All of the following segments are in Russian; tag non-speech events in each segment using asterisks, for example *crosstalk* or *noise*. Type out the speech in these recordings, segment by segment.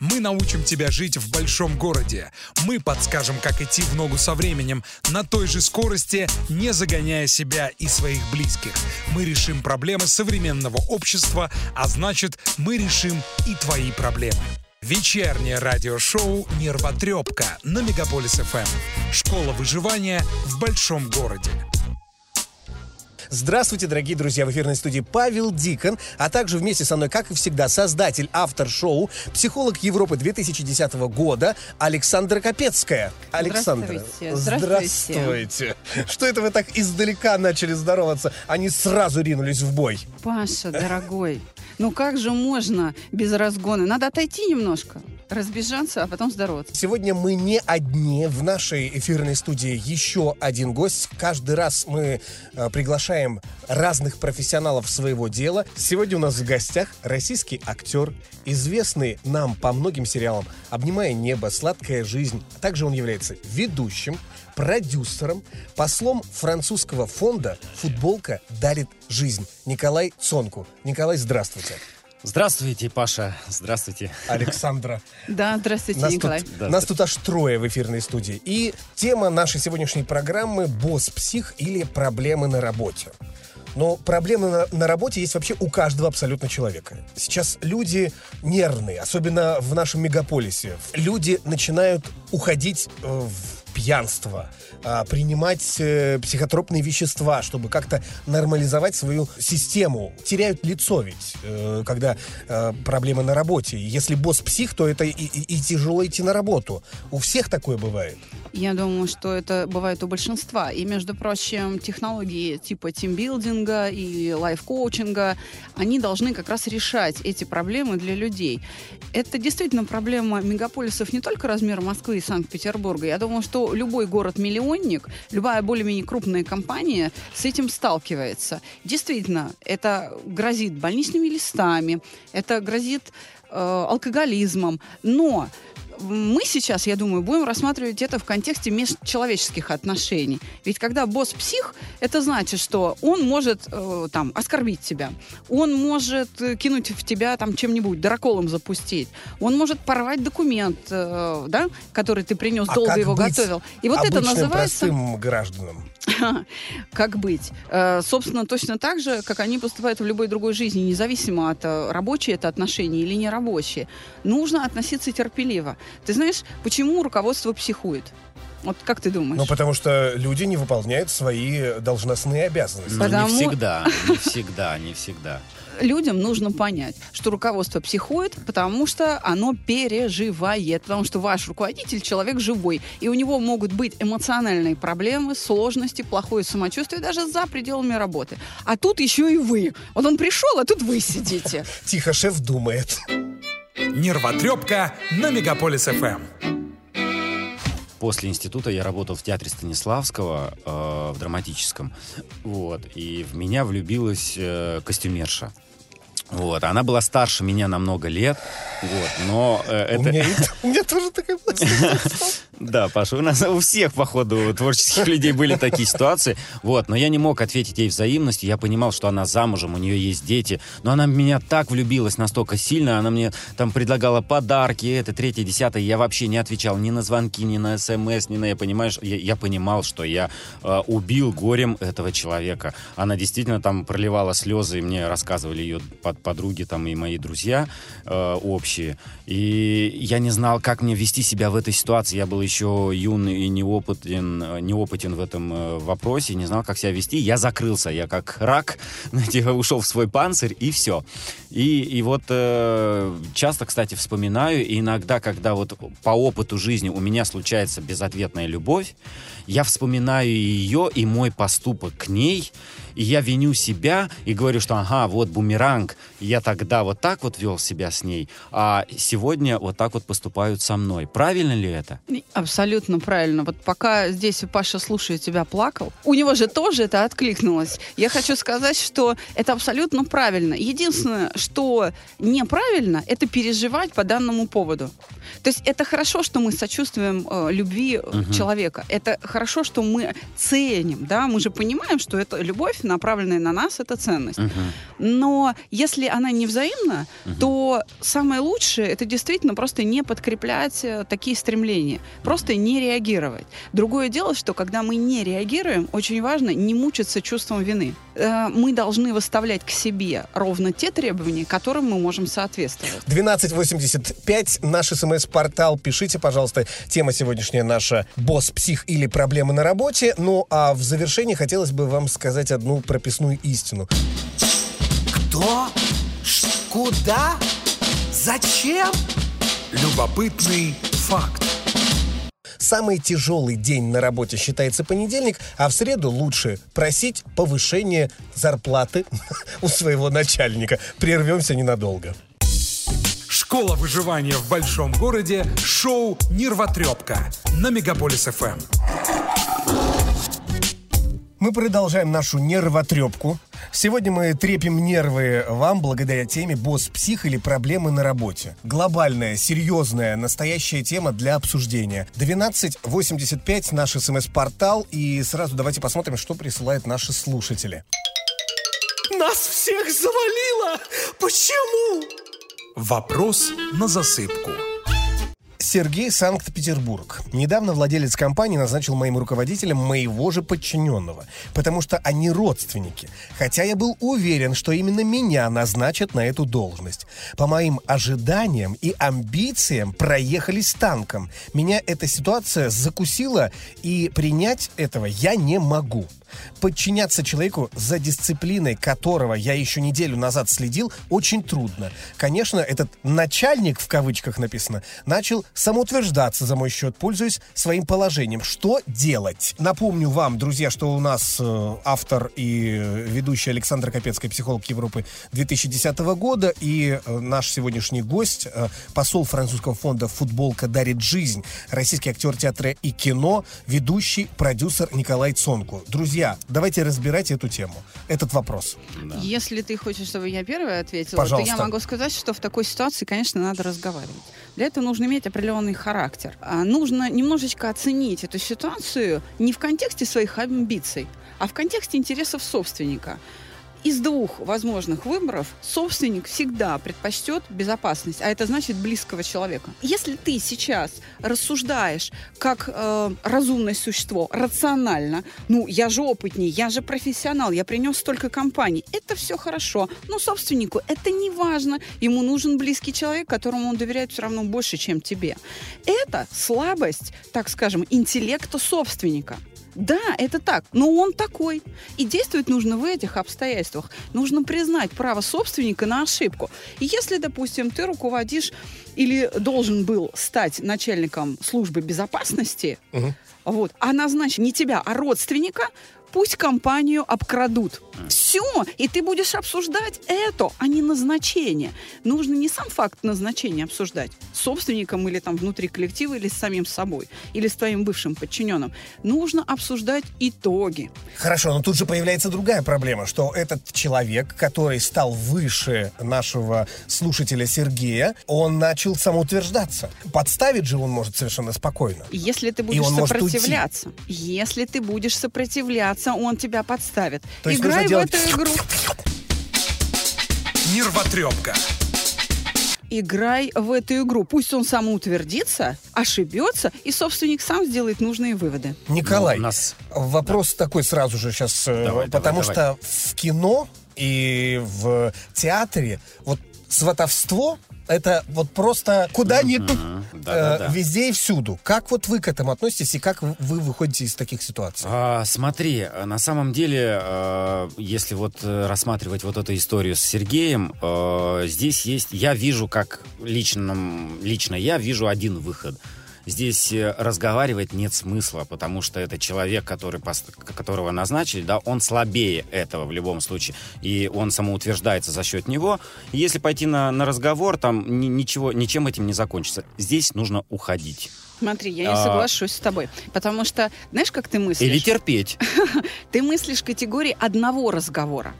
Мы научим тебя жить в большом городе. Мы подскажем, как идти в ногу со временем на той же скорости, не загоняя себя и своих близких. Мы решим проблемы современного общества, а значит, мы решим и твои проблемы. Вечернее радиошоу «Нервотрепка» на Мегаполис ФМ. Школа выживания в большом городе. Здравствуйте, дорогие друзья! В эфирной студии Павел Дикон, а также вместе со мной, как и всегда, создатель, автор шоу, психолог Европы 2010 года Александра Капецкая. Александра, Здравствуйте. Здравствуйте. здравствуйте. Что это вы так издалека начали здороваться? Они сразу ринулись в бой. Паша, дорогой, ну как же можно без разгона? Надо отойти немножко, разбежаться, а потом здороваться. Сегодня мы не одни. В нашей эфирной студии еще один гость. Каждый раз мы э, приглашаем разных профессионалов своего дела. Сегодня у нас в гостях российский актер, известный нам по многим сериалам «Обнимая небо», «Сладкая жизнь». Также он является ведущим, продюсером, послом французского фонда «Футболка дарит жизнь» Николай Цонку. Николай, здравствуйте. Здравствуйте, Паша. Здравствуйте. Александра. Да, здравствуйте, Нас Николай. тут, Да, нас тут аж трое в эфирной студии. И тема нашей сегодняшней программы «Босс-псих» или «Проблемы на работе». Но проблемы на, на работе есть вообще у каждого абсолютно человека. Сейчас люди нервные, особенно в нашем мегаполисе. Люди начинают уходить э, в пьянство, а, принимать э, психотропные вещества, чтобы как-то нормализовать свою систему. Теряют лицо ведь, э, когда э, проблемы на работе. Если босс псих, то это и, и- и тяжело идти на работу. У всех такое бывает. Я думаю, что это бывает у большинства. И, между прочим, технологии типа тимбилдинга и лайф-коучинга, они должны как раз решать эти проблемы для людей. Это действительно проблема мегаполисов не только размера Москвы и Санкт-Петербурга. Я думаю, что любой город-миллионник, любая более-менее крупная компания с этим сталкивается. Действительно, это грозит больничными листами, это грозит э, алкоголизмом. Но мы сейчас, я думаю, будем рассматривать это в контексте межчеловеческих отношений. Ведь когда босс псих, это значит, что он может э, там оскорбить тебя, он может э, кинуть в тебя там чем-нибудь, драколом запустить, он может порвать документ, э, да, который ты принес, А долго его быть готовил. И вот это называется простым гражданам. Как быть. Э, собственно, точно так же, как они поступают в любой другой жизни, независимо от э, рабочие это отношения или не рабочие. Нужно относиться терпеливо. Ты знаешь, почему руководство психует? Вот как ты думаешь? Ну, потому что люди не выполняют свои должностные обязанности. Ну, Потому- не всегда, не всегда, не всегда. Людям нужно понять, что руководство психует, потому что оно переживает, потому что ваш руководитель человек живой, и у него могут быть эмоциональные проблемы, сложности, плохое самочувствие даже за пределами работы. А тут еще и вы. Вот он пришел, а тут вы сидите. Тихо, шеф думает. Нервотрепка на Мегаполис ФМ. После института я работал в театре Станиславского э, в драматическом. Вот. И в меня влюбилась э, костюмерша. Вот. Она была старше меня на много лет. Вот. Но э, У, это... меня, и- у меня тоже такая *laughs* Да, Паша, у нас у всех, походу, творческих людей были такие ситуации. Вот, но я не мог ответить ей взаимностью. Я понимал, что она замужем, у нее есть дети. Но она меня так влюбилась настолько сильно. Она мне там предлагала подарки, это, третье, десятое. Я вообще не отвечал ни на звонки, ни на смс, ни на... Я, понимаешь, я, я понимал, что я э, убил горем этого человека. Она действительно там проливала слезы, и мне рассказывали ее под, подруги там и мои друзья э, общие. И я не знал, как мне вести себя в этой ситуации. Я был еще юн и неопытен, э, неопытен в этом э, вопросе, не знал, как себя вести. Я закрылся, я как рак, *laughs* ушел в свой панцирь, и все. И, и вот э, часто, кстати, вспоминаю, и иногда, когда вот по опыту жизни у меня случается безответная любовь, я вспоминаю ее и мой поступок к ней, и я виню себя и говорю, что ага, вот бумеранг, я тогда вот так вот вел себя с ней, а сегодня вот так вот поступают со мной. Правильно ли это? Абсолютно правильно. Вот пока здесь Паша, слушая тебя, плакал, у него же тоже это откликнулось. Я хочу сказать, что это абсолютно правильно. Единственное, что неправильно, это переживать по данному поводу. То есть это хорошо, что мы сочувствуем э, любви угу. человека. Это хорошо, что мы ценим, да, мы же понимаем, что это любовь, направленная на нас, это ценность. Угу. Но если она не взаимна, угу. то самое лучшее это действительно просто не подкреплять э, такие стремления, просто не реагировать. Другое дело, что когда мы не реагируем, очень важно не мучиться чувством вины. Э, мы должны выставлять к себе ровно те требования, которым мы можем соответствовать. 1285 наш смс-портал. Пишите, пожалуйста. Тема сегодняшняя наша «Босс, псих или проблемы на работе». Ну, а в завершении хотелось бы вам сказать одну прописную истину. Кто? Куда? Зачем? Любопытный факт. Самый тяжелый день на работе считается понедельник, а в среду лучше просить повышение зарплаты *laughs* у своего начальника. Прервемся ненадолго. Школа выживания в большом городе. Шоу «Нервотрепка» на Мегаполис ФМ. Мы продолжаем нашу нервотрепку. Сегодня мы трепим нервы вам благодаря теме «Босс-псих» или «Проблемы на работе». Глобальная, серьезная, настоящая тема для обсуждения. 1285 наш смс-портал. И сразу давайте посмотрим, что присылают наши слушатели. Нас всех завалило! Почему? Вопрос на засыпку. Сергей Санкт-Петербург. Недавно владелец компании назначил моим руководителем моего же подчиненного, потому что они родственники. Хотя я был уверен, что именно меня назначат на эту должность. По моим ожиданиям и амбициям проехались танком. Меня эта ситуация закусила, и принять этого я не могу. Подчиняться человеку, за дисциплиной которого я еще неделю назад следил, очень трудно. Конечно, этот «начальник», в кавычках написано, начал самоутверждаться за мой счет, пользуясь своим положением. Что делать? Напомню вам, друзья, что у нас э, автор и ведущий Александр Капецкий, психолог Европы 2010 года, и э, наш сегодняшний гость, э, посол французского фонда «Футболка дарит жизнь», российский актер театра и кино, ведущий, продюсер Николай Цонку. Друзья, давайте разбирать эту тему, этот вопрос. Да. Если ты хочешь, чтобы я первая ответила, Пожалуйста. то я могу сказать, что в такой ситуации, конечно, надо разговаривать. Для этого нужно иметь определенный характер. А нужно немножечко оценить эту ситуацию не в контексте своих амбиций, а в контексте интересов собственника из двух возможных выборов собственник всегда предпочтет безопасность, а это значит близкого человека. Если ты сейчас рассуждаешь как э, разумное существо, рационально, ну, я же опытней, я же профессионал, я принес столько компаний, это все хорошо, но собственнику это не важно, ему нужен близкий человек, которому он доверяет все равно больше, чем тебе. Это слабость, так скажем, интеллекта собственника. Да, это так, но он такой. И действовать нужно в этих обстоятельствах. Нужно признать право собственника на ошибку. И если, допустим, ты руководишь или должен был стать начальником службы безопасности, угу. вот, а назначить не тебя, а родственника, пусть компанию обкрадут. Все, и ты будешь обсуждать это, а не назначение. Нужно не сам факт назначения обсуждать с собственником или там внутри коллектива, или с самим собой, или с твоим бывшим подчиненным. Нужно обсуждать итоги. Хорошо, но тут же появляется другая проблема, что этот человек, который стал выше нашего слушателя Сергея, он начал самоутверждаться. Подставить же он может совершенно спокойно. Если ты будешь сопротивляться, если ты будешь сопротивляться, кажется, он тебя подставит. То Играй в делать... эту игру. Нервотрепка играй в эту игру. Пусть он самоутвердится, ошибется, и собственник сам сделает нужные выводы. Николай, ну, нас... вопрос да. такой сразу же сейчас, э, давай, потому давай, что давай. в кино и в театре вот сватовство это вот просто куда ни тут, э, везде и всюду. Как вот вы к этому относитесь и как вы выходите из таких ситуаций? А, смотри, на самом деле, э, если вот э, рассматривать вот эту историю с Сергеем, э, здесь есть, я вижу как лично, лично я вижу один выход – здесь э, разговаривать нет смысла, потому что это человек, который, которого назначили, да, он слабее этого в любом случае, и он самоутверждается за счет него. Если пойти на, на разговор, там ничего, ничем этим не закончится. Здесь нужно уходить. Смотри, я не А. соглашусь с тобой. Потому что, знаешь, как ты мыслишь? Или терпеть. *laughs* Ты мыслишь категории одного разговора.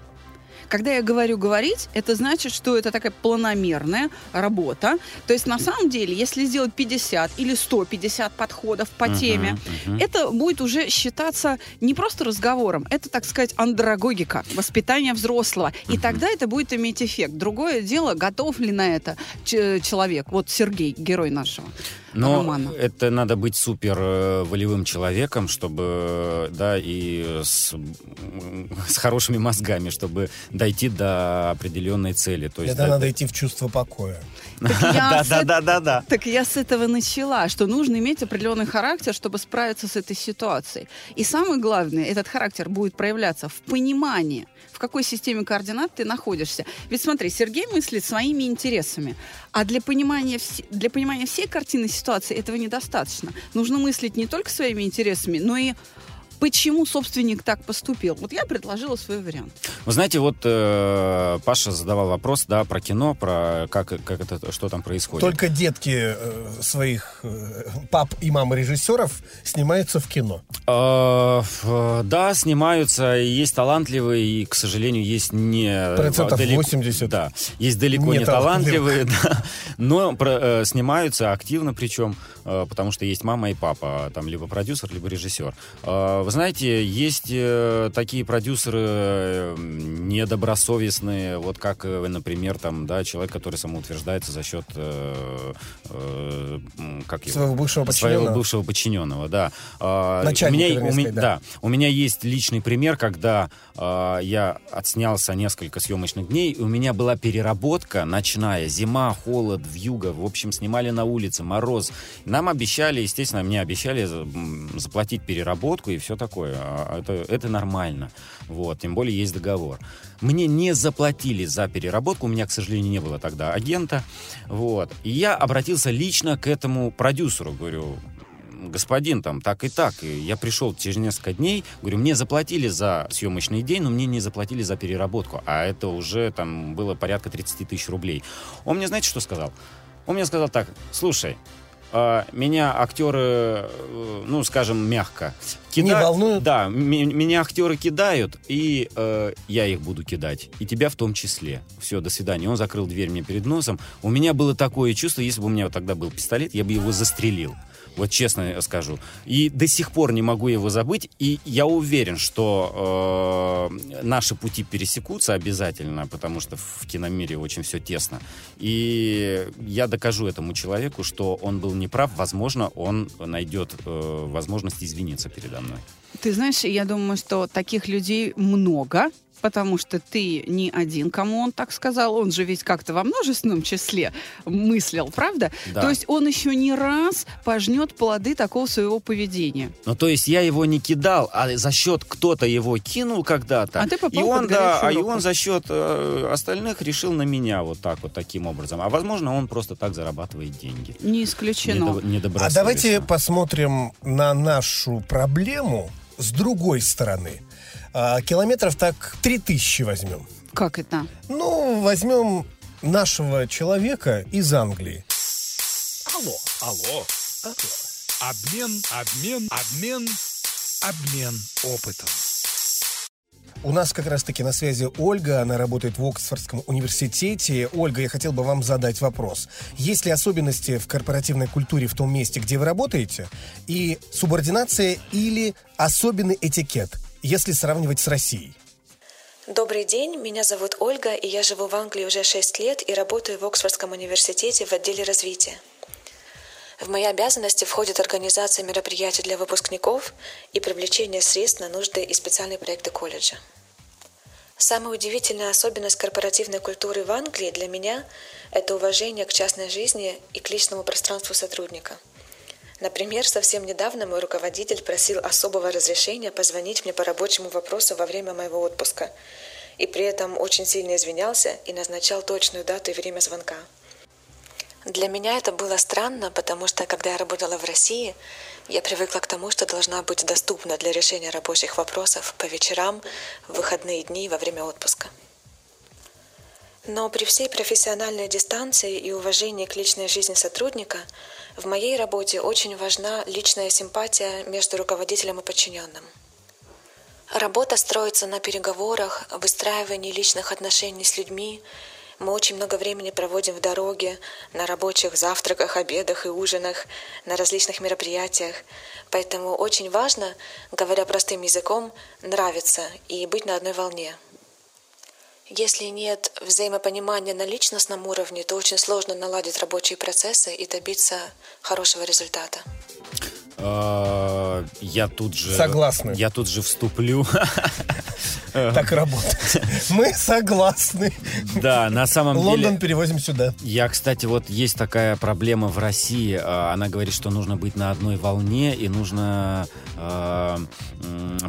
Когда я говорю говорить, это значит, что это такая планомерная работа. То есть на самом деле, если сделать 50 или 150 подходов по Мгм, теме, мгм. это будет уже считаться не просто разговором, это, так сказать, андрогогика, воспитание взрослого. И тогда это будет иметь эффект. Другое дело, готов ли на это человек. Вот Сергей, герой нашего Но романа. это надо быть супер э, волевым человеком, чтобы, да, и с, с хорошими мозгами, чтобы дойти до определенной цели. То есть, Это да- надо идти в чувство покоя. Так *laughs* я Да, с да, эт- да, да, да. Так я с этого начала, что нужно иметь определенный характер, чтобы справиться с этой ситуацией. И самое главное, этот характер будет проявляться в понимании, в какой системе координат ты находишься. Ведь смотри, Сергей мыслит своими интересами, а для понимания, для понимания всей картины ситуации этого недостаточно. Нужно мыслить не только своими интересами, но и почему собственник так поступил. Вот я предложила свой вариант. Вы знаете, вот э, Паша задавал вопрос, да, про кино, про как, как это, что там происходит. Только детки э, своих э, пап и мам режиссеров снимаются в кино. Э, ф- да, снимаются, и есть талантливые, и, к сожалению, есть не... Процентов далеко- 80. Да, есть далеко не, Не талантливые, *laughs* да, но про- э, снимаются активно причем, э, потому что есть мама и папа, там либо продюсер, либо режиссер. Э, вы знаете, есть э, такие продюсеры э, недобросовестные, вот как, э, например, там, да, человек, который самоутверждается за счет, э, э, как его? Своего бывшего Своего подчиненного. бывшего подчиненного, да. А, Начальника, у меня, у меня- сказать, да. да. у меня есть личный пример, когда а, я отснялся несколько съемочных дней, и у меня была переработка ночная, зима, холод, вьюга, в общем, снимали на улице, мороз. Нам обещали, естественно, мне обещали м, заплатить переработку и все такое. А Это, это нормально. Вот, тем более есть договор. Мне не заплатили за переработку, у меня, к сожалению, не было тогда агента. Вот. И я обратился лично к этому продюсеру, говорю, господин, там, так и так. И я пришел через несколько дней, говорю, мне заплатили за съемочный день, но мне не заплатили за переработку. А это уже там было порядка 30 тысяч рублей. Он мне, знаете, что сказал? Он мне сказал так, слушай, а, меня актеры, э, ну, скажем, мягко, Не волнуют? Да, меня актеры кидают, и э, я их буду кидать. И тебя в том числе. Все, до свидания. Он закрыл дверь мне перед носом. У меня было такое чувство, если бы у меня вот тогда был пистолет, я бы его застрелил. Вот честно скажу. И до сих пор не могу его забыть. И я уверен, что э, наши пути пересекутся обязательно, потому что в киномире очень все тесно. И я докажу этому человеку, что он был неправ. Возможно, он найдет э, возможность извиниться передо мной. Ты знаешь, я думаю, что таких людей много, потому что ты не один, кому он так сказал. Он же ведь как-то во множественном числе мыслил, правда? Да. То есть он еще не раз пожнет плоды такого своего поведения. Ну, то есть я его не кидал, а за счет кто-то его кинул когда-то. А ты попал и он, да, горячую а и руку. он за счет э, остальных решил на меня вот так вот таким образом. А возможно, он просто так зарабатывает деньги. Не исключено. Недо- А давайте посмотрим на нашу проблему с другой стороны. А, километров так 3000 возьмем. Как это? Ну, возьмем нашего человека из Англии. Алло, алло, алло. Обмен, обмен, обмен, обмен опытом. У нас как раз-таки на связи Ольга, она работает в Оксфордском университете. Ольга, я хотел бы вам задать вопрос. Есть ли особенности в корпоративной культуре в том месте, где вы работаете? И субординация или особенный этикет, если сравнивать с Россией? Добрый день, меня зовут Ольга, и я живу в Англии уже 6 лет и работаю в Оксфордском университете в отделе развития. В мои обязанности входит организация мероприятий для выпускников и привлечение средств на нужды и специальные проекты колледжа. Самая удивительная особенность корпоративной культуры в Англии для меня – это уважение к частной жизни и к личному пространству сотрудника. Например, совсем недавно мой руководитель просил особого разрешения позвонить мне по рабочему вопросу во время моего отпуска, и при этом очень сильно извинялся и назначал точную дату и время звонка. Для меня это было странно, потому что, когда я работала в России, я привыкла к тому, что должна быть доступна для решения рабочих вопросов по вечерам, в выходные дни и во время отпуска. Но при всей профессиональной дистанции и уважении к личной жизни сотрудника, в моей работе очень важна личная симпатия между руководителем и подчиненным. Работа строится на переговорах, выстраивании личных отношений с людьми. Мы очень много времени проводим в дороге, на рабочих завтраках, обедах и ужинах, на различных мероприятиях. Поэтому очень важно, говоря простым языком, нравиться и быть на одной волне. Если нет взаимопонимания на личностном уровне, то очень сложно наладить рабочие процессы и добиться хорошего результата. А, Я тут же... Согласны. Я тут же вступлю. *laughs* Так работает. Мы согласны. Да, на самом деле... Лондон перевозим сюда. Я, кстати, вот есть такая проблема в России. А, Она говорит, что нужно быть на одной волне и нужно э,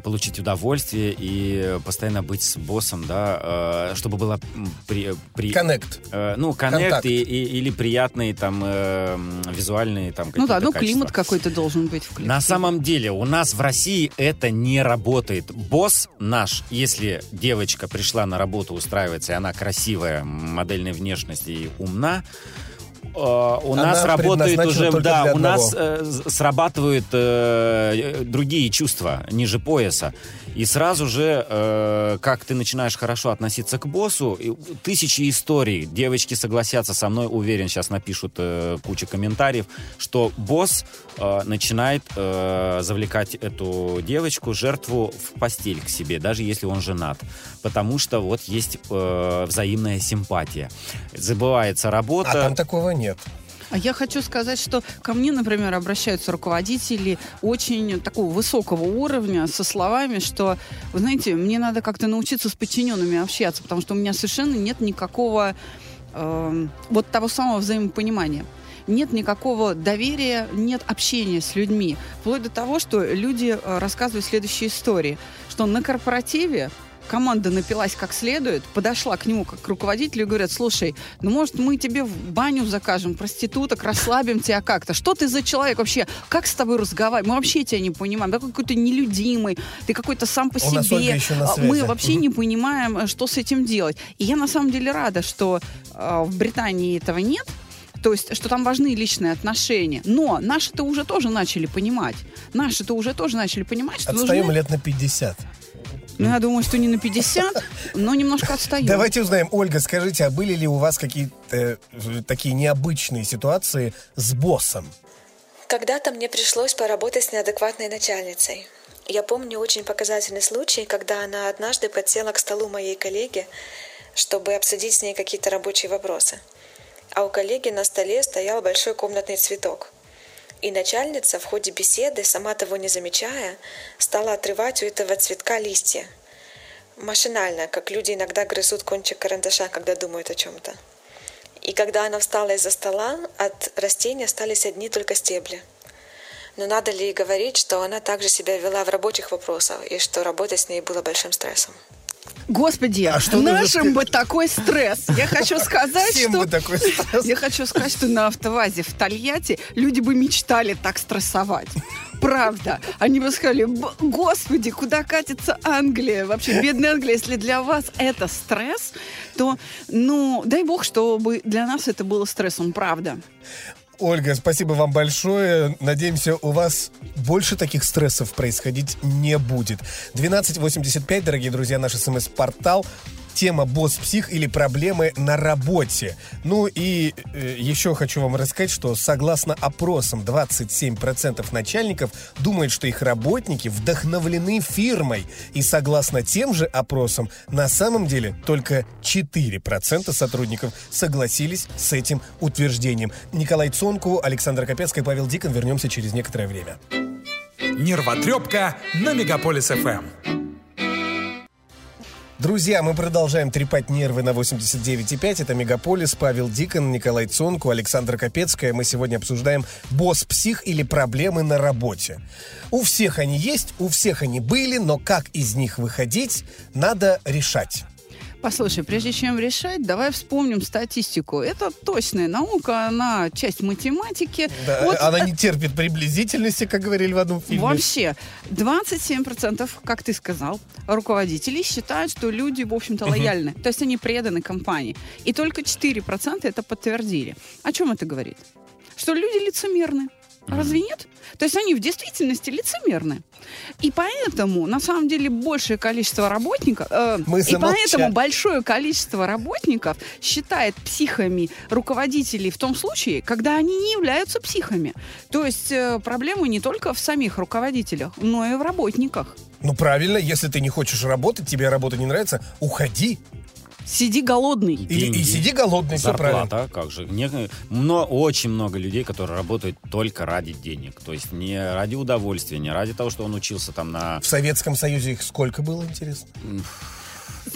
получить удовольствие и постоянно быть с боссом, да, э, чтобы было при, при- Коннект. э, ну, коннект или приятные там э, визуальные там Ну да, ну климат какой-то должен быть в коллективе. На самом деле у нас в России это не работает. Босс наш, если девочка пришла на работу устраивается, и она красивая, модельной внешности и умна, у Она нас работает уже, да, у нас э, срабатывают э, другие чувства ниже пояса. И сразу же, э, как ты начинаешь хорошо относиться к боссу, тысячи историй, девочки согласятся со мной, уверен, сейчас напишут э, кучу комментариев, что босс э, начинает э, завлекать эту девочку, жертву в постель к себе, даже если он женат. Потому что вот есть э, взаимная симпатия. Забывается работа. А там такого нет. А я хочу сказать, что ко мне, например, обращаются руководители очень такого высокого уровня со словами, что, вы знаете, мне надо как-то научиться с подчиненными общаться, потому что у меня совершенно нет никакого эм, вот того самого взаимопонимания. Нет никакого доверия, нет общения с людьми. Вплоть до того, что люди э, рассказывают следующие истории, что на корпоративе команда напилась как следует, подошла к нему как к руководителю и говорят, слушай, ну может мы тебе в баню закажем, проституток, расслабим тебя как-то. Что ты за человек вообще? Как с тобой разговаривать? Мы вообще тебя не понимаем. Ты какой-то нелюдимый, ты какой-то сам по Ольга себе. А. Мы вообще не понимаем, э, что с этим делать. И я на самом деле рада, что э, в Британии этого нет, то есть, что там важны личные отношения. Но наши-то уже тоже начали понимать. Наши-то уже тоже начали понимать, что Отстаем нужны... лет на 50. Ну, я думаю, что не на 50, но немножко отстаем. Давайте узнаем, Ольга, скажите, а были ли у вас какие-то э, такие необычные ситуации с боссом? Когда-то мне пришлось поработать с неадекватной начальницей. Я помню очень показательный случай, когда она однажды подсела к столу моей коллеги, чтобы обсудить с ней какие-то рабочие вопросы. А у коллеги на столе стоял большой комнатный цветок. И начальница в ходе беседы, сама того не замечая, стала отрывать у этого цветка листья. Машинально, как люди иногда грызут кончик карандаша, когда думают о чем-то. И когда она встала из-за стола, от растения остались одни только стебли. Но надо ли говорить, что она также себя вела в рабочих вопросах, и что работать с ней было большим стрессом? Господи, А что нашим бы такой стресс. Я хочу сказать, Всем что... бы такой стресс. Я хочу сказать, что на автовазе в Тольятти люди бы мечтали так стрессовать. Правда. Они бы сказали, «Б- господи, куда катится Англия? Вообще, бедная Англия, если для вас это стресс, то, ну, дай бог, чтобы для нас это было стрессом, правда. Ольга, спасибо вам большое. Надеемся, у вас больше таких стрессов происходить не будет. 1285, дорогие друзья, наш смс-портал. Тема «Босс-псих» или проблемы на работе. Ну и э, еще хочу вам рассказать, что согласно опросам 27% начальников думают, что их работники вдохновлены фирмой. И согласно тем же опросам, на самом деле только 4% сотрудников согласились с этим утверждением. Николай Цонку, Александр Капецкий, Павел Дикон. Вернемся через некоторое время. Нервотрепка на Мегаполис. ФМ. Друзья, мы продолжаем трепать нервы на 89,5. Это Мегаполис, Павел Дикон, Николай Цонку, Александра Капецкая. Мы сегодня обсуждаем босс-псих или проблемы на работе. У всех они есть, у всех они были, но как из них выходить, надо решать. Послушай, прежде чем решать, давай вспомним статистику. Это точная наука, она часть математики. Да, Вот Она не терпит приблизительности, как говорили в одном фильме. Вообще, 27%, как ты сказал, руководителей считают, что люди, в общем-то, лояльны. То есть они преданы компании. И только 4% это подтвердили. О чем это говорит? Что люди лицемерны. Разве нет? То есть они в действительности лицемерны. И поэтому, на самом деле, большее количество работников... э, Мы и поэтому большое количество работников считает психами руководителей в том случае, когда они не являются психами. То есть э, проблема не только в самих руководителях, но и в работниках. Ну правильно, если ты не хочешь работать, тебе работа не нравится, уходи. Сиди голодный. Деньги. и сиди голодный, все правильно. Зарплата, как же. Не- мно- очень много людей, которые работают только ради денег. То есть не ради удовольствия, не ради того, что он учился там на... В Советском Союзе их сколько было, интересно?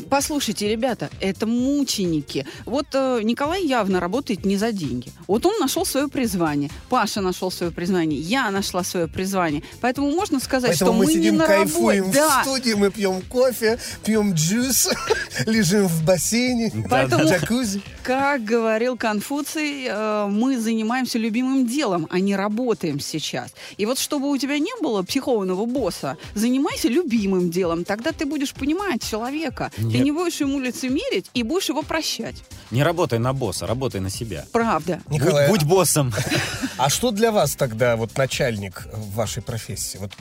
Послушайте, ребята, это мученики. Вот э, Николай явно работает не за деньги. Вот он нашел свое призвание. Паша нашел свое призвание. Я нашла свое призвание. Поэтому можно сказать, Поэтому что мы мы сидим, не на кайфуем работе. Да. в студии, мы пьем кофе, пьем джус, *laughs* лежим в бассейне, Поэтому- в джакузи. Как говорил Конфуций, э, мы занимаемся любимым делом, а не работаем сейчас. И вот чтобы у тебя не было психованного босса, занимайся любимым делом. Тогда ты будешь понимать человека. Ты Нет. не будешь ему лицемерить и будешь его прощать. Не работай на босса, работай на себя. Правда. Николай, Будь, будь боссом. *laughs* а что для вас тогда вот начальник в вашей профессии? Вот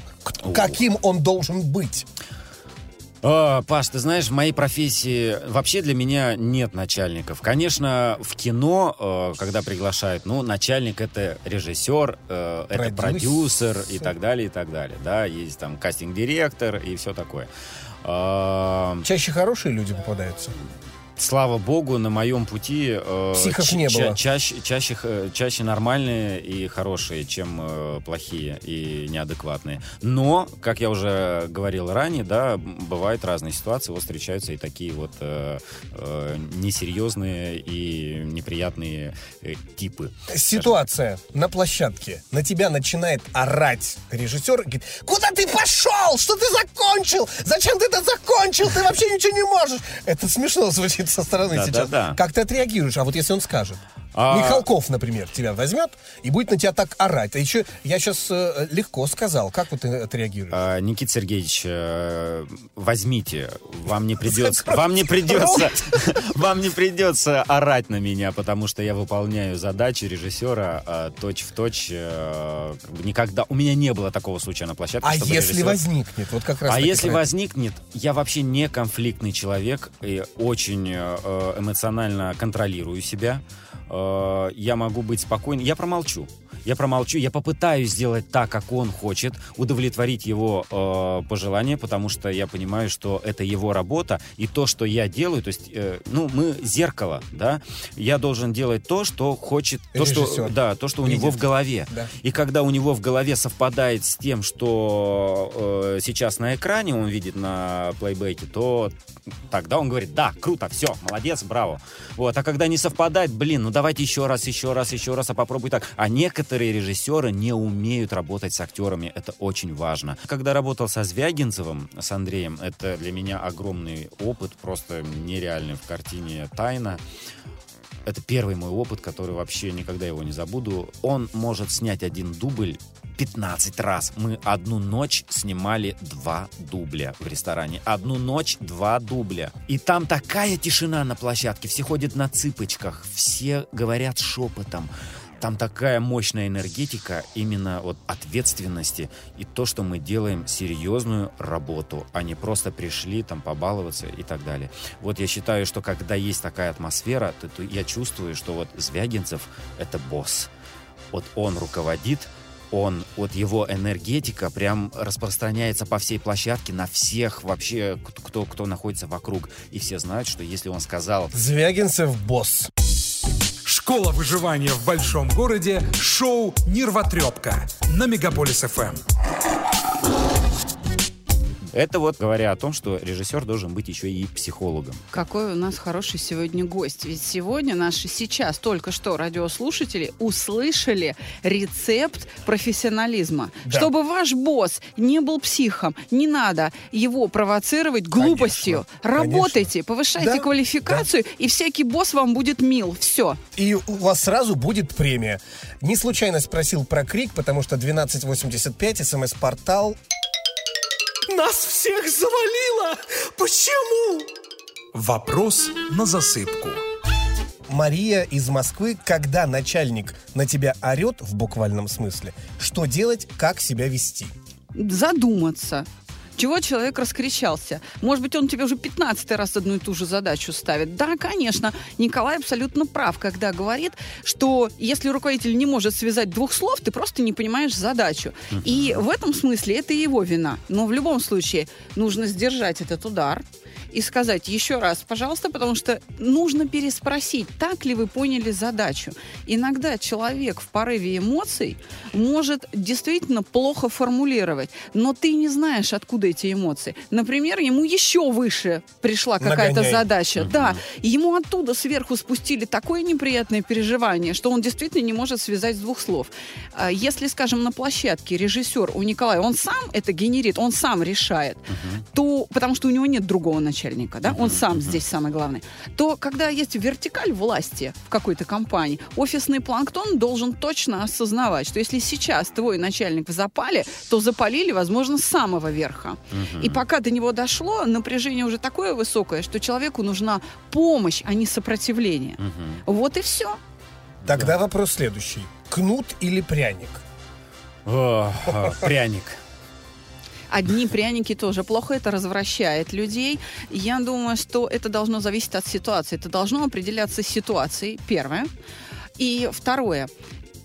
О. каким он должен быть? А, Паш, ты знаешь, в моей профессии вообще для меня нет начальников. Конечно, в кино, э, когда приглашают, ну, начальник это режиссер, э, это Продюсер. продюсер и так далее, и так далее. Да, есть там кастинг-директор и все такое. А, Чаще хорошие люди попадаются. Слава богу, на моем пути э, Психов ч- не ча- было. чаще, чаще, х- чаще нормальные и хорошие, чем э, плохие и неадекватные. Но, как я уже говорил ранее, да, бывают разные ситуации, вот встречаются и такие вот э, э, несерьезные и неприятные э, типы. Ситуация на площадке. На тебя начинает орать режиссер. Говорит, куда ты пошел? Что ты закончил? Зачем ты это закончил? Ты вообще ничего не можешь. Это смешно звучит со стороны Да, сейчас. да, да. Как ты отреагируешь? А вот если он скажет? А- Михалков, например, тебя возьмет и будет на тебя так орать. А еще я сейчас легко сказал. Как вот ты отреагируешь? А, Никита Сергеевич, э, возьмите, вам не придется, вам не придется, *laughs* вам не придется орать на меня, потому что я выполняю задачи режиссера э, точь в точь. э, никогда у меня не было такого случая на площадке. А если режиссер- возникнет? Вот как раз а если возникнет, я вообще не конфликтный человек и очень э, эмоционально контролирую себя. Э, я могу быть спокойным. Я промолчу. Я промолчу, я попытаюсь сделать так, как он хочет, удовлетворить его э, пожелания, потому что я понимаю, что это его работа, и то, что я делаю, то есть, э, ну, мы зеркало, да, я должен делать то, что хочет, то, что, да, то, что у Видит. него в голове. Да. И когда у него в голове совпадает с тем, что э, сейчас на экране он видит на плейбеке, то тогда он говорит, да, круто, все, молодец, браво. Вот, а когда не совпадает, блин, ну давайте еще раз, еще раз, еще раз, а попробуй так. А некоторые режиссеры не умеют работать с актерами, это очень важно. Когда работал со Звягинцевым, с Андреем, это для меня огромный опыт, просто нереальный в картине «Тайна». Это первый мой опыт, который вообще никогда его не забуду. Он может снять один дубль 15 раз. Мы одну ночь снимали два дубля в ресторане. Одну ночь два дубля. И там такая тишина на площадке. Все ходят на цыпочках. Все говорят шепотом. Там такая мощная энергетика именно вот ответственности и то, что мы делаем серьезную работу, а не просто пришли там побаловаться и так далее. Вот я считаю, что когда есть такая атмосфера, то, то я чувствую, что вот Звягинцев — это босс. Вот он руководит, он, вот его энергетика прям распространяется по всей площадке, на всех вообще, кто, кто, находится вокруг. И все знают, что если он сказал Звягинцев босс. Школа выживания в большом городе. Шоу «Нервотрепка» на Мегаполис ФМ. Это вот говоря о том, что режиссер должен быть еще и психологом. Какой у нас хороший сегодня гость. Ведь сегодня наши сейчас только что радиослушатели услышали рецепт профессионализма. Да. Чтобы ваш босс не был психом, не надо его провоцировать глупостью. Конечно. Работайте, повышайте Да, квалификацию, и всякий босс вам будет мил. Все. И у вас сразу будет премия. Не случайно спросил про крик, потому что 1285 смс-портал... Нас всех завалило! Почему? Вопрос на засыпку. Мария из Москвы, когда начальник на тебя орет в буквальном смысле, что делать, как себя вести? Задуматься. Чего человек раскричался? Может быть, он тебе уже 15 раз одну и ту же задачу ставит. Да, конечно, Николай абсолютно прав, когда говорит, что если руководитель не может связать двух слов, ты просто не понимаешь задачу. И в этом смысле это его вина. Но в любом случае нужно сдержать этот удар и сказать еще раз, пожалуйста, потому что нужно переспросить, так ли вы поняли задачу. Иногда человек в порыве эмоций может действительно плохо формулировать, но ты не знаешь, откуда эти эмоции. Например, ему еще выше пришла какая-то задача. Да, и ему оттуда сверху спустили такое неприятное переживание, что он действительно не может связать с двух слов. А Если, скажем, на площадке режиссер у Николая, он сам это генерит, он сам решает, то, потому что у него нет другого начальника, да, он сам здесь самый главный, то когда есть вертикаль власти в какой-то компании, офисный планктон должен точно осознавать, что если сейчас твой начальник в запале, то запалили, возможно, с самого верха. И пока до него дошло, напряжение уже такое высокое, что человеку нужна помощь, а не сопротивление. Вот и все. Тогда вопрос следующий. Кнут или пряник? О, *laughs* пряник. Одни пряники тоже плохо, это развращает людей. Я думаю, что это должно зависеть от ситуации. Это должно определяться ситуацией, первое. И второе,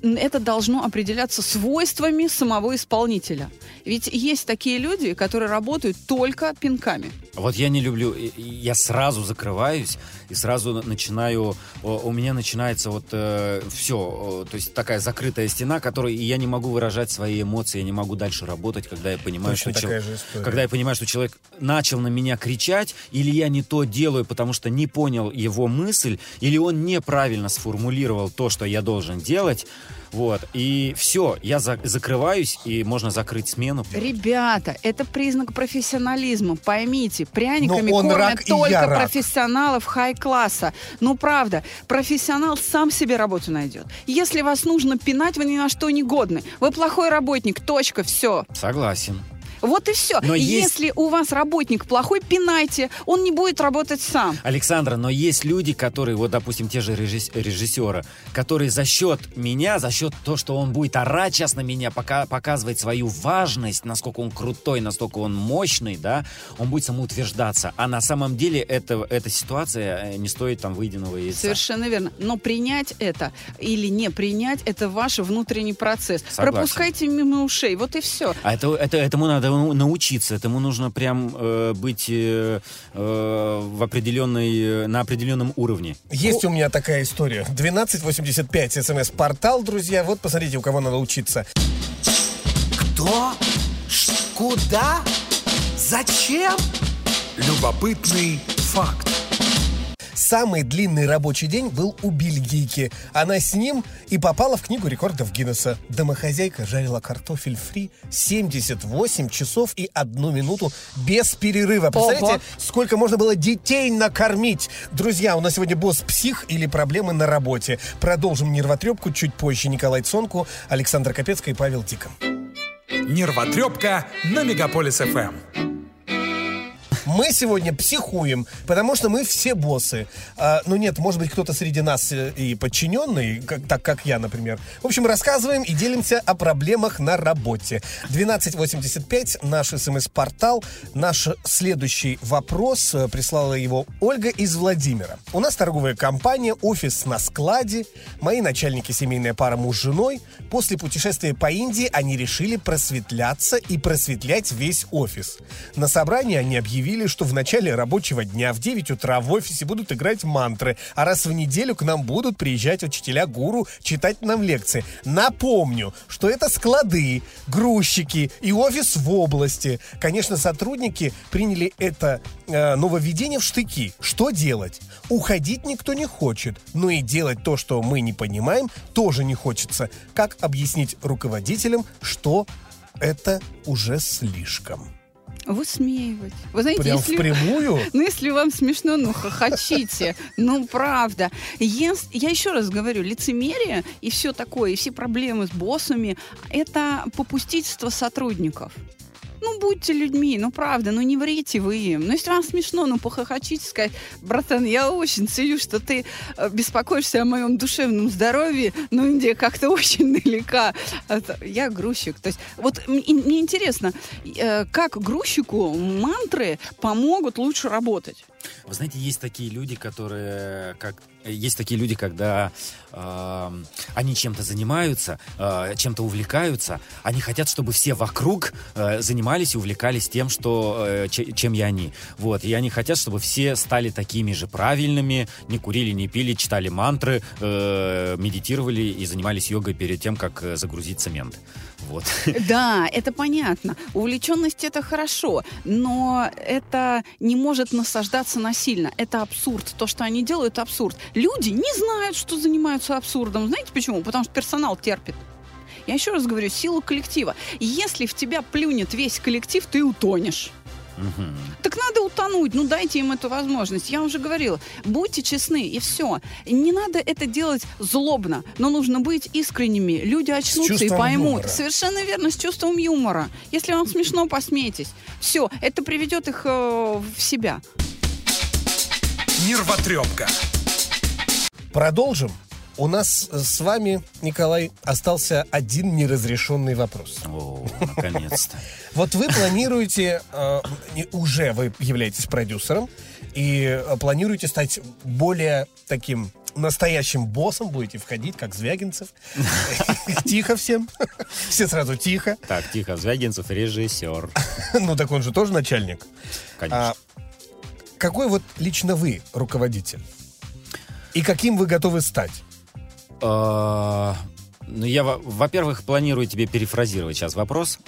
это должно определяться свойствами самого исполнителя. Ведь есть такие люди, которые работают только пинками. Вот я не люблю, я сразу закрываюсь и сразу на- начинаю, у меня начинается вот все, то есть такая закрытая стена, которой я не могу выражать свои эмоции, я не могу дальше работать, когда я понимаю, Точно что чел- когда я понимаю, что человек начал на меня кричать, или я не то делаю, потому что не понял его мысль, или он неправильно сформулировал то, что я должен делать, вот, и все, я за- закрываюсь, и можно закрыть смену. Ребята, это признак профессионализма. Поймите, пряниками Но он кормят рак, только профессионалов хай-класса. Ну, правда, профессионал сам себе работу найдет. Если вас нужно пинать, вы ни на что не годны. Вы плохой работник, точка, все. Согласен. Вот и все. Но есть- Если у вас работник плохой, пинайте. Он не будет работать сам. Александра, но есть люди, которые, вот, допустим, те же режисс- режиссеры, которые за счет меня, за счет того, что он будет орать сейчас на меня, пока, показывать свою важность, насколько он крутой, насколько он мощный, да, он будет самоутверждаться. А на самом деле это, эта ситуация э, не стоит там выеденного яйца. Совершенно верно. Но принять это или не принять, это ваш внутренний процесс. Согласен. Пропускайте мимо ушей. Вот и все. А это, это, этому надо ну- научиться, этому нужно прям э, быть э, э, в определенной, э, на определенном уровне. Есть у меня такая история. 1285 смс-портал, друзья. Вот посмотрите, у кого надо учиться. Кто? Ш- Куда? Зачем? Любопытный факт. Самый длинный рабочий день был у бельгийки. Она с ним и попала в книгу рекордов Гиннесса. Домохозяйка жарила картофель фри 78 часов и одну минуту без перерыва. Представляете, Ого. сколько можно было детей накормить? Друзья, у нас сегодня босс-псих или проблемы на работе. Продолжим нервотрепку чуть позже. Николай Цонку, Александр Капецкий и Павел Тикон. Нервотрепка на Мегаполис. ФМ. Мы сегодня психуем, потому что мы все боссы. А, ну нет, может быть, кто-то среди нас э, и подчиненный, как- так как я, например. В общем, рассказываем и делимся о проблемах на работе. 1285, наш смс-портал. Наш следующий вопрос, э, прислала его Ольга из Владимира. У нас торговая компания, офис на складе. Мои начальники семейная пара муж с женой. После путешествия по Индии они решили просветляться и просветлять весь офис. На собрании они объявили, заявили, что в начале рабочего дня в 9 утра в офисе будут играть мантры, а раз в неделю к нам будут приезжать учителя-гуру читать нам лекции. Напомню, что это склады, грузчики и офис в области. Конечно, сотрудники приняли это э, нововведение в штыки. Что делать? Уходить никто не хочет, но и делать то, что мы не понимаем, тоже не хочется. Как объяснить руководителям, что это уже слишком? Высмеивать. Вы знаете, Прям если... впрямую? *laughs* Ну, если вам смешно, ну, хохочите. Ну, правда. Я еще раз говорю, лицемерие и все такое, и все проблемы с боссами, это попустительство сотрудников. Ну, будьте людьми, ну, правда, ну, не врите вы им. Ну, если вам смешно, ну, похохочите, сказать, братан, я очень ценю, что ты э, беспокоишься о моем душевном здоровье, но Индия как-то очень далека. Я грузчик. То есть, вот мне интересно, э, как грузчику мантры помогут лучше работать? Вы знаете, есть такие люди, которые как есть такие люди, когда э, они чем-то занимаются, э, чем-то увлекаются, они хотят, чтобы все вокруг э, занимались и увлекались тем, что э, че- чем и они. Вот, и они хотят, чтобы все стали такими же правильными, не курили, не пили, читали мантры, э, медитировали и занимались йогой перед тем, как э, загрузить цемент. Вот. *laughs* Да, это понятно. Увлеченность это хорошо, но это не может насаждаться насильно. Это абсурд. То, что они делают, абсурд. Люди не знают, что занимаются абсурдом. Знаете почему? Потому что персонал терпит. Я еще раз говорю, сила коллектива. Если в тебя плюнет весь коллектив, ты утонешь. Мгм. Так надо утонуть, ну дайте им эту возможность. Я уже говорила, будьте честны, и все. Не надо это делать злобно, но нужно быть искренними. Люди очнутся и поймут. юмора. Совершенно верно, с чувством юмора. Если вам смешно, посмейтесь. Все, это приведет их э, в себя. Нервотрепка. Продолжим. У нас с вами, Николай, остался один неразрешенный вопрос. О, наконец-то. *laughs* Вот вы планируете, э, уже вы являетесь продюсером, и э, планируете стать более таким настоящим боссом, будете входить, как Звягинцев. *laughs* Тихо всем. Все сразу тихо. Так, тихо, Звягинцев режиссер. *laughs* Ну так он же тоже начальник. Конечно. А какой вот лично вы руководитель? И каким вы готовы стать? А, Ну, я, во- во-первых, планирую тебе перефразировать сейчас вопрос,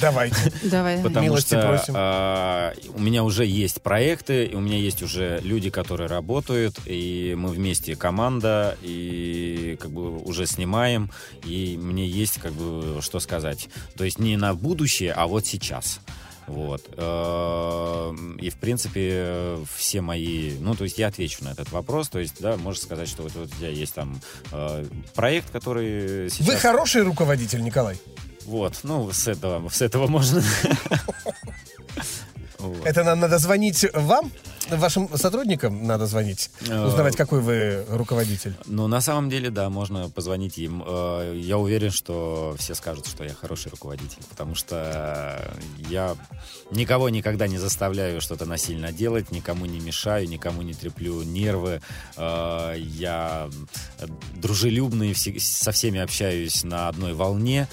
Давайте. Давай. потому Милости что просим. а, у меня уже есть проекты, и у меня есть уже люди, которые работают, и мы вместе команда, и как бы уже снимаем, и мне есть как бы что сказать. То есть не на будущее, а вот сейчас. Вот. Э, И, в принципе, все мои... Ну, то есть я отвечу на этот вопрос. То есть, да, можешь сказать, что вот, вот у тебя есть там э, проект, который сейчас... Вы хороший руководитель, Николай? Вот, ну, с этого, с этого можно. *laughs* Это нам надо звонить вам? Вашим сотрудникам надо звонить? Э, Узнавать, какой вы руководитель? Ну, на самом деле, да, можно позвонить им. Э, Я уверен, что все скажут, что я хороший руководитель, потому что я никого никогда не заставляю что-то насильно делать, никому не мешаю, никому не треплю нервы. Э, Я дружелюбный, со всеми общаюсь на одной волне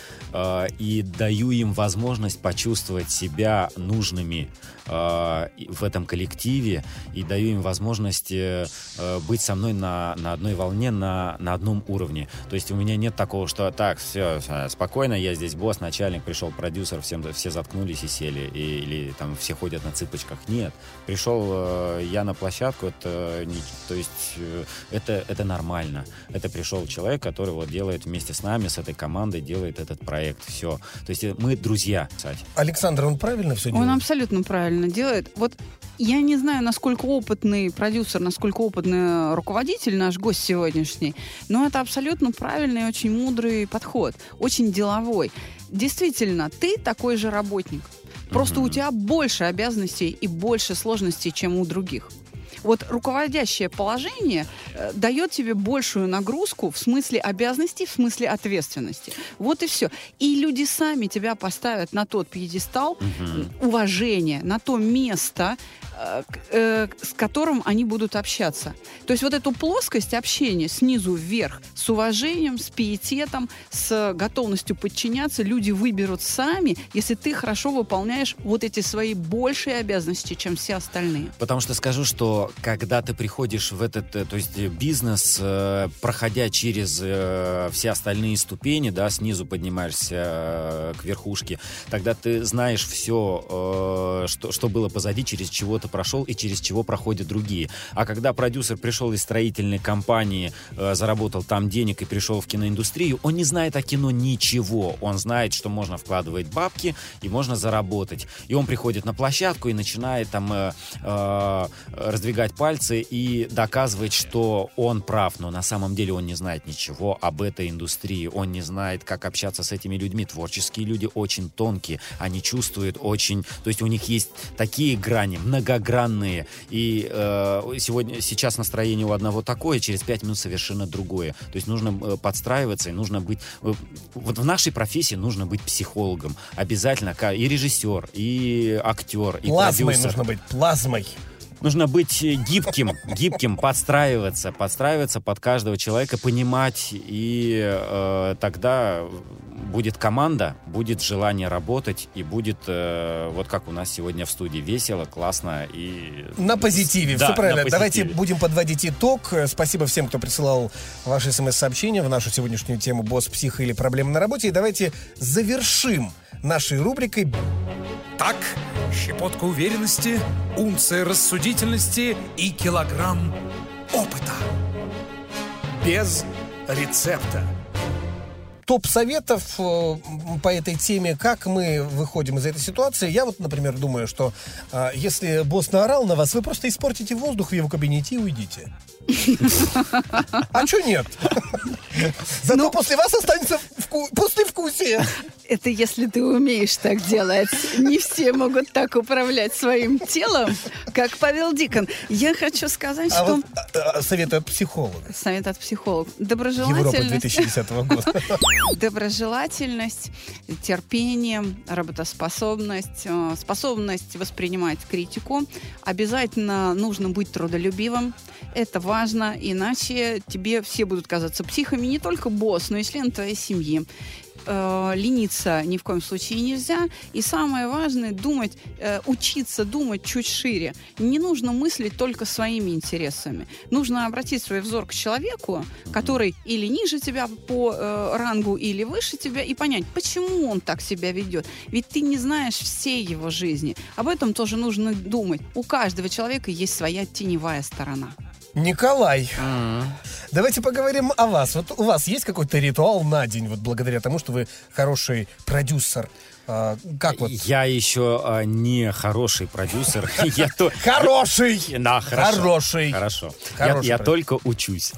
и даю им возможность почувствовать себя нужными э, в этом коллективе и даю им возможность э, э, быть со мной на, на одной волне, на, на одном уровне. То есть у меня нет такого, что так, все, спокойно, я здесь босс, начальник, пришел продюсер, всем, все заткнулись и сели, и- или там все ходят на цыпочках. Нет, пришел э, я на площадку, это, не- то есть э, это, это нормально. Это пришел человек, который вот делает вместе с нами, с этой командой, делает этот проект. Все. То есть э, мы друзья, кстати. Александр, он правильно все Он делает? абсолютно правильно делает. Вот я не знаю, насколько опытный продюсер, насколько опытный руководитель наш гость сегодняшний, но это абсолютно правильный и очень мудрый подход, очень деловой. Действительно, ты такой же работник. Просто у тебя больше обязанностей и больше сложностей, чем у других. Вот руководящее положение э, дает тебе большую нагрузку в смысле обязанностей, в смысле ответственности. Вот и все. И люди сами тебя поставят на тот пьедестал уважения, на то место, э, э, с которым они будут общаться. То есть вот эту плоскость общения снизу вверх, с уважением, с пиететом, с готовностью подчиняться, люди выберут сами, если ты хорошо выполняешь вот эти свои большие обязанности, чем все остальные. Потому что скажу, что когда ты приходишь в этот, э, то есть э, бизнес, э, проходя через все остальные ступени, да, снизу поднимаешься к верхушке, тогда ты знаешь все, что, что было позади, через чего ты прошел и через чего проходят другие. А когда продюсер пришел из строительной компании, заработал там денег и пришел в киноиндустрию, он не знает о кино ничего. Он знает, что можно вкладывать бабки и можно заработать. И он приходит на площадку и начинает там э, э, раздвигать пальцы и доказывать, что он прав. Но на самом деле он не знает ничего об этой индустрии. Он не знает, как общаться с этими людьми. Творческие люди очень тонкие. Они чувствуют очень... То есть у них есть такие грани, многогранные. И э, сегодня, сейчас настроение у одного такое, через пять минут совершенно другое. То есть нужно э, подстраиваться и нужно быть... э, вот в нашей профессии нужно быть психологом. Обязательно. И режиссер, и актер, и Плазмой продюсер. нужно быть, плазмой. Нужно быть э, гибким, гибким, подстраиваться, подстраиваться под каждого человека, понимать, и э, тогда будет команда, будет желание работать, и будет, э, вот как у нас сегодня в студии, весело, классно и... На позитиве, Да, все правильно. на Давайте позитиве. будем подводить итог. Э, Спасибо всем, кто присылал ваши смс-сообщения в нашу сегодняшнюю тему «Босс, псих или проблемы на работе». И давайте завершим нашей рубрикой Так, щепотка уверенности, унция рассудительности и килограмм опыта. Без рецепта. топ советов э, по этой теме, как мы выходим из этой ситуации. Я вот, например, думаю, что э, если босс наорал на вас, вы просто испортите воздух в его кабинете и уйдите. А что нет? Зато после вас останется вку- послевкусие. Это если ты умеешь так делать. Не все могут так управлять своим телом, как Павел Дикон. Я хочу сказать, А что... вот а, а, совет от психолога. Совет от психолога. Европа Доброжелательность. 2010 года. *laughs* доброжелательность, терпение, работоспособность, э, способность воспринимать критику. Обязательно нужно быть трудолюбивым. Это важно, иначе тебе все будут казаться психами, не только босс, но и члены твоей семьи. Э, лениться ни в коем случае нельзя. И самое важное думать, э, учиться думать чуть шире. Не нужно мыслить только своими интересами. Нужно обратить свой взор к человеку, который или ниже тебя по э, рангу, или выше тебя, и понять, почему он так себя ведет. Ведь ты не знаешь всей его жизни. Об этом тоже нужно думать. У каждого человека есть своя теневая сторона. Николай, давайте поговорим о вас. Вот у вас есть какой-то ритуал на день, вот благодаря тому, что вы хороший продюсер. А, как вот? Я еще а, не хороший продюсер. *laughs* Я то... Хороший! *laughs* Да, хорошо. Хороший. Хорошо. Я- только учусь.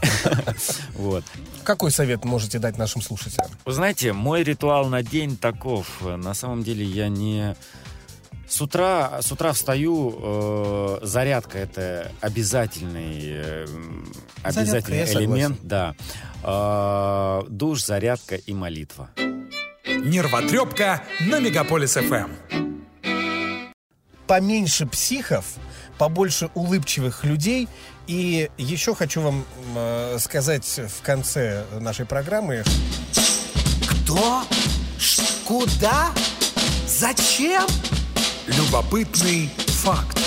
*laughs* Вот. Какой совет можете дать нашим слушателям? Вы знаете, мой ритуал на день таков. На самом деле я не... С утра, с утра встаю, э, зарядка это обязательный, э, обязательный согласен. элемент, да. Э, душ, зарядка и молитва. Нервотрепка на Мегаполис ФМ. Поменьше психов, побольше улыбчивых людей. И еще хочу вам э, сказать в конце нашей программы, Кто? Ш- Куда? Зачем? Любопытный факт.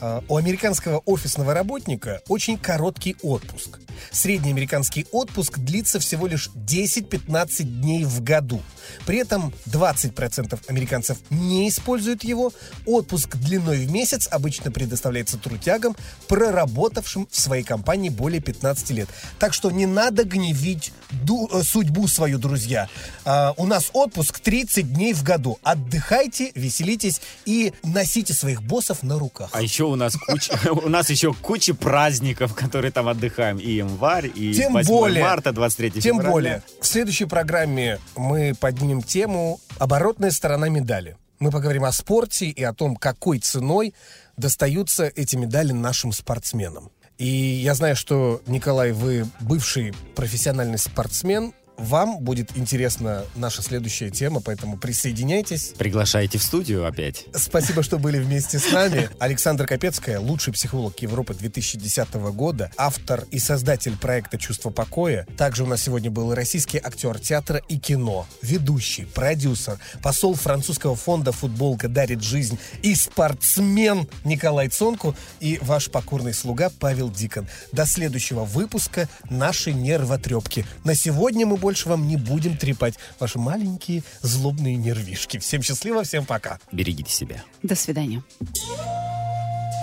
А, У американского офисного работника очень короткий отпуск. Средний американский отпуск длится всего лишь 10-15 дней в году. При этом 20% американцев не используют его. Отпуск длиной в месяц обычно предоставляется трудягам, проработавшим в своей компании более 15 лет. Так что не надо гневить ду- э, судьбу свою, друзья. А, у нас отпуск 30 дней в году. Отдыхайте, веселитесь и носите своих боссов на руках. А еще у нас куча, *laughs* у нас еще куча праздников, которые там отдыхаем. И январь, и Тем 8 более, марта, 23 Тем февраля. более, в следующей программе мы поднимем тему «Оборотная сторона медали». Мы поговорим о спорте и о том, какой ценой достаются эти медали нашим спортсменам. И я знаю, что, Николай, вы бывший профессиональный спортсмен, вам будет интересна наша следующая тема, поэтому присоединяйтесь. Приглашайте в студию опять. Спасибо, что были вместе с нами. Александра Капецкая, лучший психолог Европы 2010 года, автор и создатель проекта «Чувство покоя». Также у нас сегодня был российский актер театра и кино, ведущий, продюсер, посол французского фонда «Футболка дарит жизнь» и спортсмен Николай Цонку и ваш покорный слуга Павел Дикон. До следующего выпуска нашей нервотрепки. На сегодня мы больше вам не будем трепать ваши маленькие злобные нервишки. Всем счастливо, всем пока. Берегите себя. До свидания.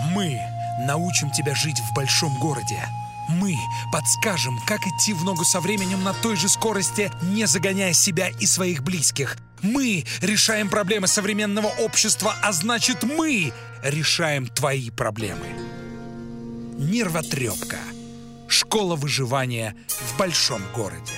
Мы научим тебя жить в большом городе. Мы подскажем, как идти в ногу со временем на той же скорости, не загоняя себя и своих близких. Мы решаем проблемы современного общества, а значит мы решаем твои проблемы. Нервотрепка. Школа выживания в большом городе.